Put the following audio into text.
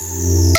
you